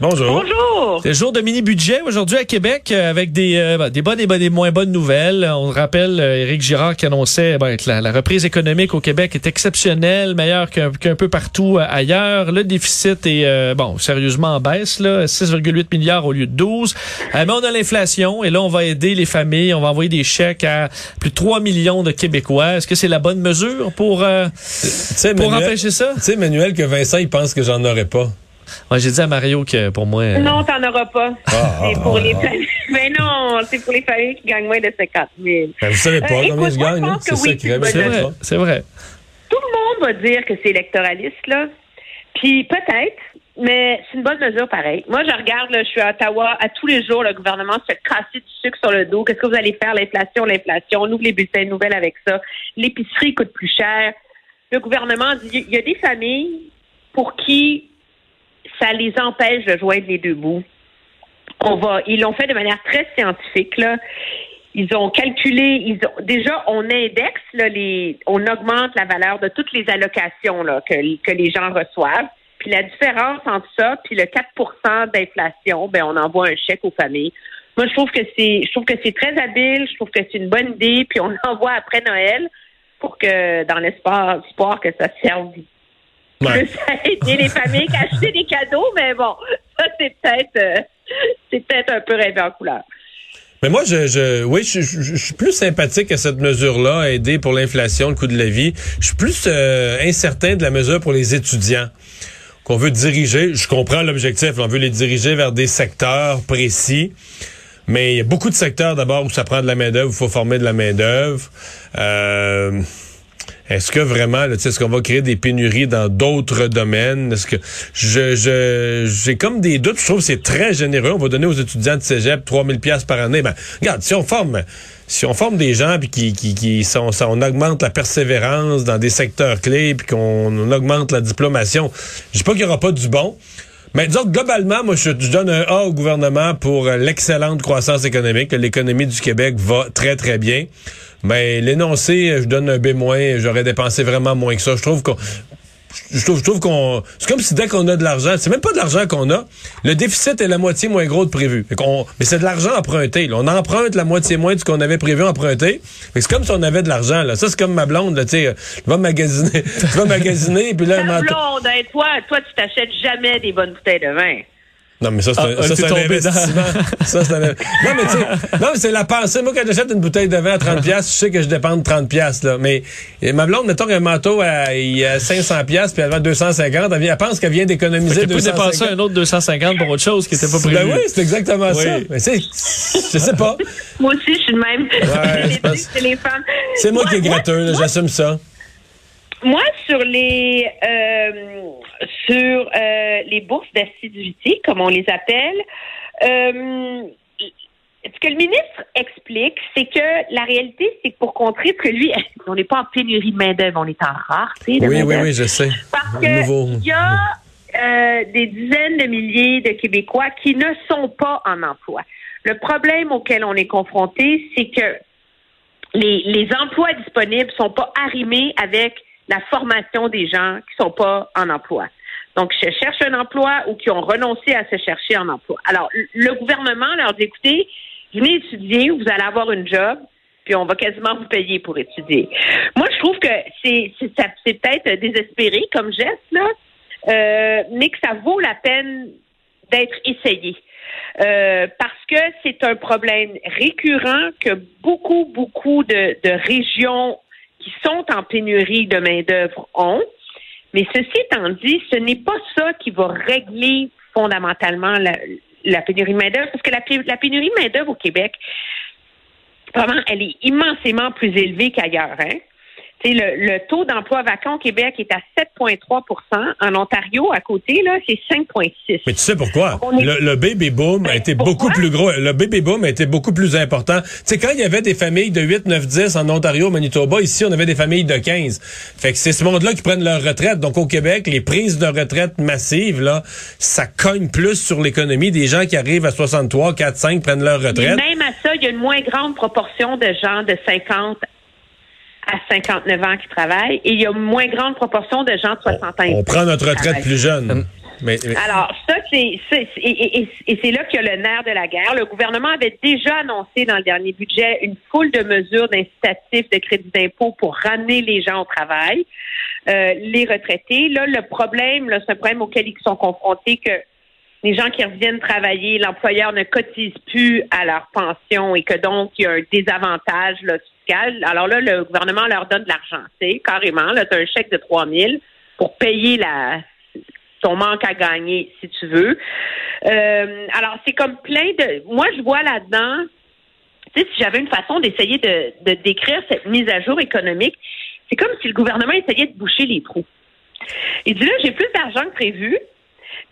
Bonjour. Bonjour. C'est le jour de mini-budget aujourd'hui à Québec euh, avec des, euh, des bonnes et des moins bonnes nouvelles. On rappelle euh, Éric Girard qui annonçait ben, que la, la, reprise économique au Québec est exceptionnelle, meilleure qu'un peu partout ailleurs. Le déficit est euh, bon sérieusement en baisse, là, 6,8 milliards au lieu de 12. Euh, mais on a l'inflation et là on va aider les familles, on va envoyer des chèques à plus de 3 millions de Québécois. Est-ce que c'est la bonne mesure pour, euh, pour Emmanuel- empêcher ça? Tu sais, Emmanuel, que Vincent, il pense que j'en aurais pas. Ouais, J'ai dit à Mario que pour moi... euh, Non, t'en auras pas. Ah, c'est ah, pour ah, les ah. familles. Mais non, c'est pour les familles qui gagnent moins de 50 000. Ben, vous savez pas Euh, combien écoute, je moi, gagne. pense C'est oui, C'est vrai, c'est vrai. Tout le monde va dire que c'est électoraliste, là. Puis peut-être, mais c'est une bonne mesure pareil. Moi, je regarde, là, je suis à Ottawa, à tous les jours, le gouvernement se fait casser du sucre sur le dos. Qu'est-ce que vous allez faire? L'inflation, l'inflation. On ouvre les bulletins de nouvelles avec ça. L'épicerie coûte plus cher. Le gouvernement dit, il y a des familles pour qui ça les empêche de joindre les deux bouts. On va, ils l'ont fait de manière très scientifique, là. Ils ont calculé, ils ont, déjà, on indexe, les, on augmente la valeur de toutes les allocations, que, les gens reçoivent. Puis la différence entre ça, puis le 4% d'inflation, ben, on envoie un chèque aux familles. Moi, je trouve que c'est, je trouve que c'est très habile, je trouve que c'est une bonne idée, puis on l'envoie après Noël pour que, dans l'espoir, espoir que ça serve Ouais. plus à aider les familles qu'à acheter des cadeaux, mais bon, ça, c'est peut-être, euh, c'est peut-être un peu rêvé en couleur. Mais moi, je, je oui, je, je- je suis plus sympathique à cette mesure-là, aider pour l'inflation, le coût de la vie. Je suis plus euh, incertain de la mesure pour les étudiants qu'on veut diriger. Je comprends l'objectif, on veut les diriger vers des secteurs précis. Mais il y a beaucoup de secteurs d'abord où ça prend de la main-d'œuvre, où il faut former de la main-d'œuvre. Euh, est-ce que vraiment, est-ce qu'on va créer des pénuries dans d'autres domaines? Est-ce que je, je, j'ai comme des doutes. Je trouve que c'est très généreux. On va donner aux étudiants de cégep 3000 pièces par année. Ben, regarde, si on forme, si on forme des gens puis qui, qui, qui sont, on augmente la persévérance dans des secteurs clés puis qu'on augmente la diplomation, je dis pas qu'il y aura pas du bon. Mais disons que globalement, moi, je, donne un A au gouvernement pour euh, l'excellente croissance économique. que L'économie du Québec va très, très bien. Mais l'énoncé, euh, je donne un B-. J'aurais dépensé vraiment moins que ça. Je trouve qu'on... Je trouve, je trouve qu'on. C'est comme si dès qu'on a de l'argent, c'est même pas de l'argent qu'on a. Le déficit est la moitié moins gros de prévu. Fait qu'on- mais c'est de l'argent emprunté. là. On emprunte la moitié moins de ce qu'on avait prévu emprunter. C'est comme si on avait de l'argent. Là. Ça, c'est comme ma blonde. Là, tu sais, euh, je vais magasiner. je vais magasiner. Puis là, Ta blonde, hein, toi, toi, tu t'achètes jamais des bonnes bouteilles de vin. Non, mais ça, c'est Ah, un, ça, t'es c'est un investissement. ça, c'est un... Non, mais tu sais, non, mais c'est la pensée. Moi, quand j'achète une bouteille de vin à 30 pièces, je sais que je dépense 30 pièces là. Mais ma blonde, mettons qu'un manteau à, il a 500 pièces puis elle vend 250, elle, vient- elle pense qu'elle vient d'économiser Tu peux 250. dépenser un autre 250 pour autre chose qui n'était pas prévu. Ben oui, c'est exactement ça. Mais c'est, je sais pas. Moi aussi, je suis de même. Ouais, c'est les femmes. C'est moi, qui est gratteux, j'assume ça. Moi, sur les euh, sur euh, les bourses d'assiduité, comme on les appelle, euh, ce que le ministre explique, c'est que la réalité, c'est que pour contrer, parce que lui, on n'est pas en pénurie de main-d'œuvre, on est en rareté de Oui, oui, oui, je sais. Parce qu'il y a euh, des dizaines de milliers de Québécois qui ne sont pas en emploi. Le problème auquel on est confronté, c'est que les, les emplois disponibles sont pas arrimés avec la formation des gens qui sont pas en emploi. Donc, qui cherchent un emploi ou qui ont renoncé à se chercher un emploi. Alors, le- gouvernement leur dit, écoutez, venez étudier, vous allez avoir une job, puis on va quasiment vous payer pour étudier. Moi, je trouve que c'est c'est peut-être désespéré comme geste, là, euh, mais que ça vaut la peine d'être essayé. Euh, parce que c'est un problème récurrent que beaucoup, beaucoup de, de régions qui sont en pénurie de main-d'œuvre ont. Mais ceci étant dit, ce n'est pas ça qui va régler fondamentalement la, la pénurie de main-d'œuvre, parce que la, la pénurie de main-d'œuvre au Québec, vraiment, elle est immensément plus élevée qu'ailleurs. Hein? Le, le taux d'emploi vacant au Québec est à 7,3% En Ontario, à côté, là, c'est 5,6 Mais tu sais pourquoi? Est- Le, le baby boom a été pourquoi? beaucoup plus gros. Le baby boom a été beaucoup plus important. Tu sais, quand il y avait des familles de 8, 9, 10 en Ontario, Manitoba, ici, on avait des familles de 15. Fait que c'est ce monde-là qui prennent leur retraite. Donc, au Québec, les prises de retraite massives, là, ça cogne plus sur l'économie. Des gens qui arrivent à 63, 4, 5 prennent leur retraite. même à ça, il y a une moins grande proportion de gens de 50 à 59 ans qui travaillent et il y a une moins grande proportion de gens de 60 ans. On prend notre retraite plus jeune. Mais, mais- Alors, ça, c'est, c'est- c'est- et, et- et c'est là qu'il y a le nerf de la guerre. Le gouvernement avait déjà annoncé dans le dernier budget une foule de mesures d'incitatifs de crédit d'impôt pour ramener les gens au travail, euh, les retraités. Là, le problème, là, c'est un problème auquel ils sont confrontés que les gens qui reviennent travailler, l'employeur ne cotise plus à leur pension et que donc il y a un désavantage fiscal. Alors là, le gouvernement leur donne de l'argent, c'est carrément. Là, tu as un chèque de 3 000 pour payer la manque à gagner, si tu veux. Euh, alors, c'est comme plein de... Moi, je vois là-dedans, tu si j'avais une façon d'essayer de, de décrire cette mise à jour économique, c'est comme si le gouvernement essayait de boucher les trous. Il dit là, j'ai plus d'argent que prévu,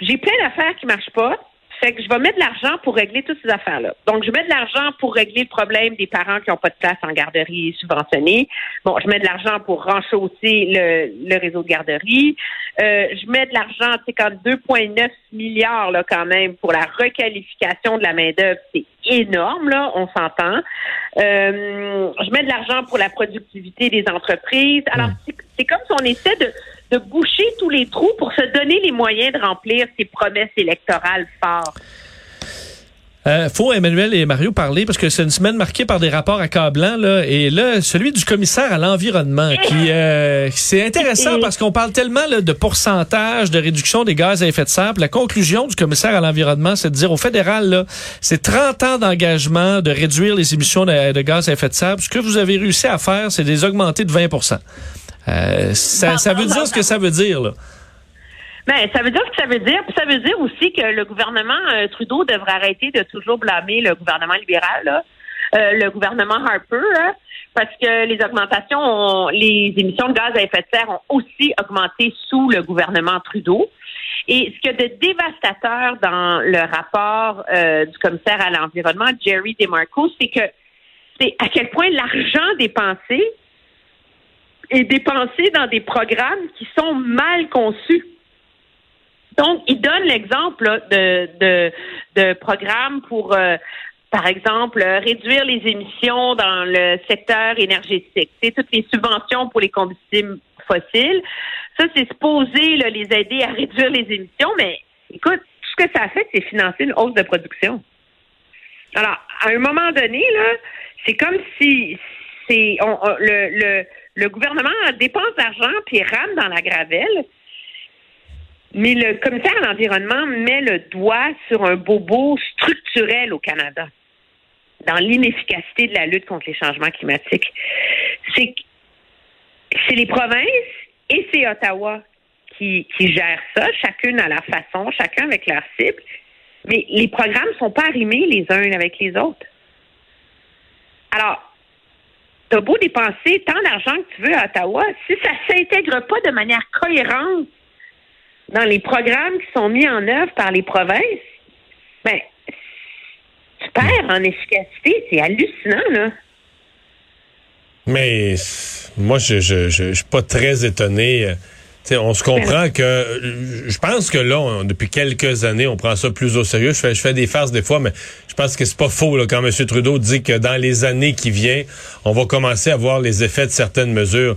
j'ai plein d'affaires qui marchent pas. Fait que je vais mettre de l'argent pour régler toutes ces affaires-là. Donc, je mets de l'argent pour régler le problème des parents qui n'ont pas de place en garderie subventionnée. Bon, je mets de l'argent pour renchausser le, le réseau de garderie. Euh, je mets de l'argent, sais, quand 2,9 milliards, là, quand même, pour la requalification de la main-d'œuvre, c'est énorme, là, on s'entend. Euh, je mets de l'argent pour la productivité des entreprises. Alors, c'est- c'est comme si on essaie de, de boucher tous les trous pour se donner les moyens de remplir ses promesses électorales fortes. Euh, faut Emmanuel et Mario parler parce que c'est une semaine marquée par des rapports accablants là et là celui du commissaire à l'environnement qui euh, c'est intéressant parce qu'on parle tellement là, de pourcentage de réduction des gaz à effet de serre. La conclusion du commissaire à l'environnement c'est de dire au fédéral là c'est 30 ans d'engagement de réduire les émissions de, de gaz à effet de serre. Ce que vous avez réussi à faire c'est de les augmenter de 20 euh, ça, ça veut dire ce que ça veut dire là. Ben, ça veut dire ce que ça veut dire. Puis ça veut dire aussi que le gouvernement euh, Trudeau devrait arrêter de toujours blâmer le gouvernement libéral, là. Euh, le gouvernement Harper, là, parce que les augmentations, ont- les émissions de gaz à effet de serre ont aussi augmenté sous le gouvernement Trudeau. Et ce qu'il y a de dévastateur dans le rapport euh, du commissaire à l'environnement, Jerry DeMarco, c'est que c'est à quel point l'argent dépensé est dépensé dans des programmes qui sont mal conçus. Donc, il donne l'exemple de, de, de programmes pour, euh, par exemple, euh, réduire les émissions dans le secteur énergétique. C'est toutes les subventions pour les combustibles fossiles. Ça, c'est supposé là, les aider à réduire les émissions, mais écoute, tout ce que ça fait, c'est financer une hausse de production. Alors, à un moment donné, là, c'est comme si c'est on- on- le, le, le gouvernement dépense d'argent puis rame dans la gravelle. Mais le commissaire à l'environnement met le doigt sur un bobo structurel au Canada, dans l'inefficacité de la lutte contre les changements climatiques. C'est les provinces et c'est Ottawa qui, qui gèrent ça, chacune à leur façon, chacun avec leur cible. Mais les programmes ne sont pas arrimés les uns avec les autres. Alors, t'as beau dépenser tant d'argent que tu veux à Ottawa, si ça s'intègre pas de manière cohérente dans les programmes qui sont mis en œuvre par les provinces, ben, tu perds en efficacité. C'est hallucinant, là. Mais moi, je je, je, je suis pas très étonné. On se comprend que je pense que là, depuis quelques années, on prend ça plus au sérieux. Je fais, des farces des fois, mais je pense que c'est pas faux quand M. Trudeau dit que dans les années qui viennent, on va commencer à voir les effets de certaines mesures.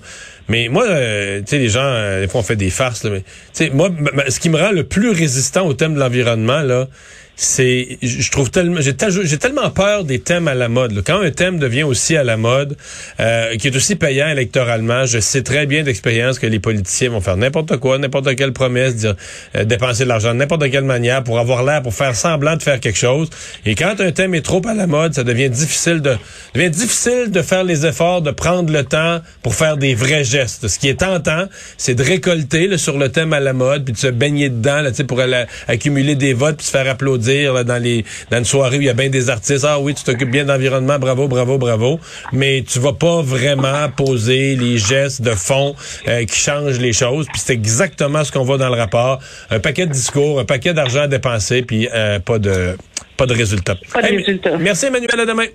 Mais moi, euh, tu sais, les gens, euh, des fois, on fait des farces, là, mais tu sais, moi, ce qui me rend le plus résistant au thème de l'environnement, là, c'est, je trouve tellement, j'ai, tel- j'ai tellement peur des thèmes à la mode. là. Quand un thème devient aussi à la mode, euh, qui est aussi payant électoralement, je sais très bien d'expérience que les politiciens vont faire n'importe quoi, n'importe quelle promesse, dire euh, dépenser de l'argent de n'importe quelle manière pour avoir l'air, pour faire semblant de faire quelque chose. Et quand un thème est trop à la mode, ça devient difficile de, devient difficile de faire les efforts, de prendre le temps pour faire des vrais Ce qui est tentant, c'est de récolter là, sur le thème à la mode, puis de se baigner dedans, là, tu sais, pour aller accumuler des votes, puis se faire applaudir là, dans les dans une soirée où il y a bien des artistes. Ah oui, tu t'occupes bien d'environnement, bravo, bravo, bravo. Mais tu vas pas vraiment poser les gestes de fond euh, qui changent les choses. Puis c'est exactement ce qu'on voit dans le rapport. Un paquet de discours, un paquet d'argent à dépenser, puis euh, pas de pas de résultat. Pas de résultat. Merci Emmanuel, à demain.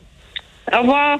Au revoir.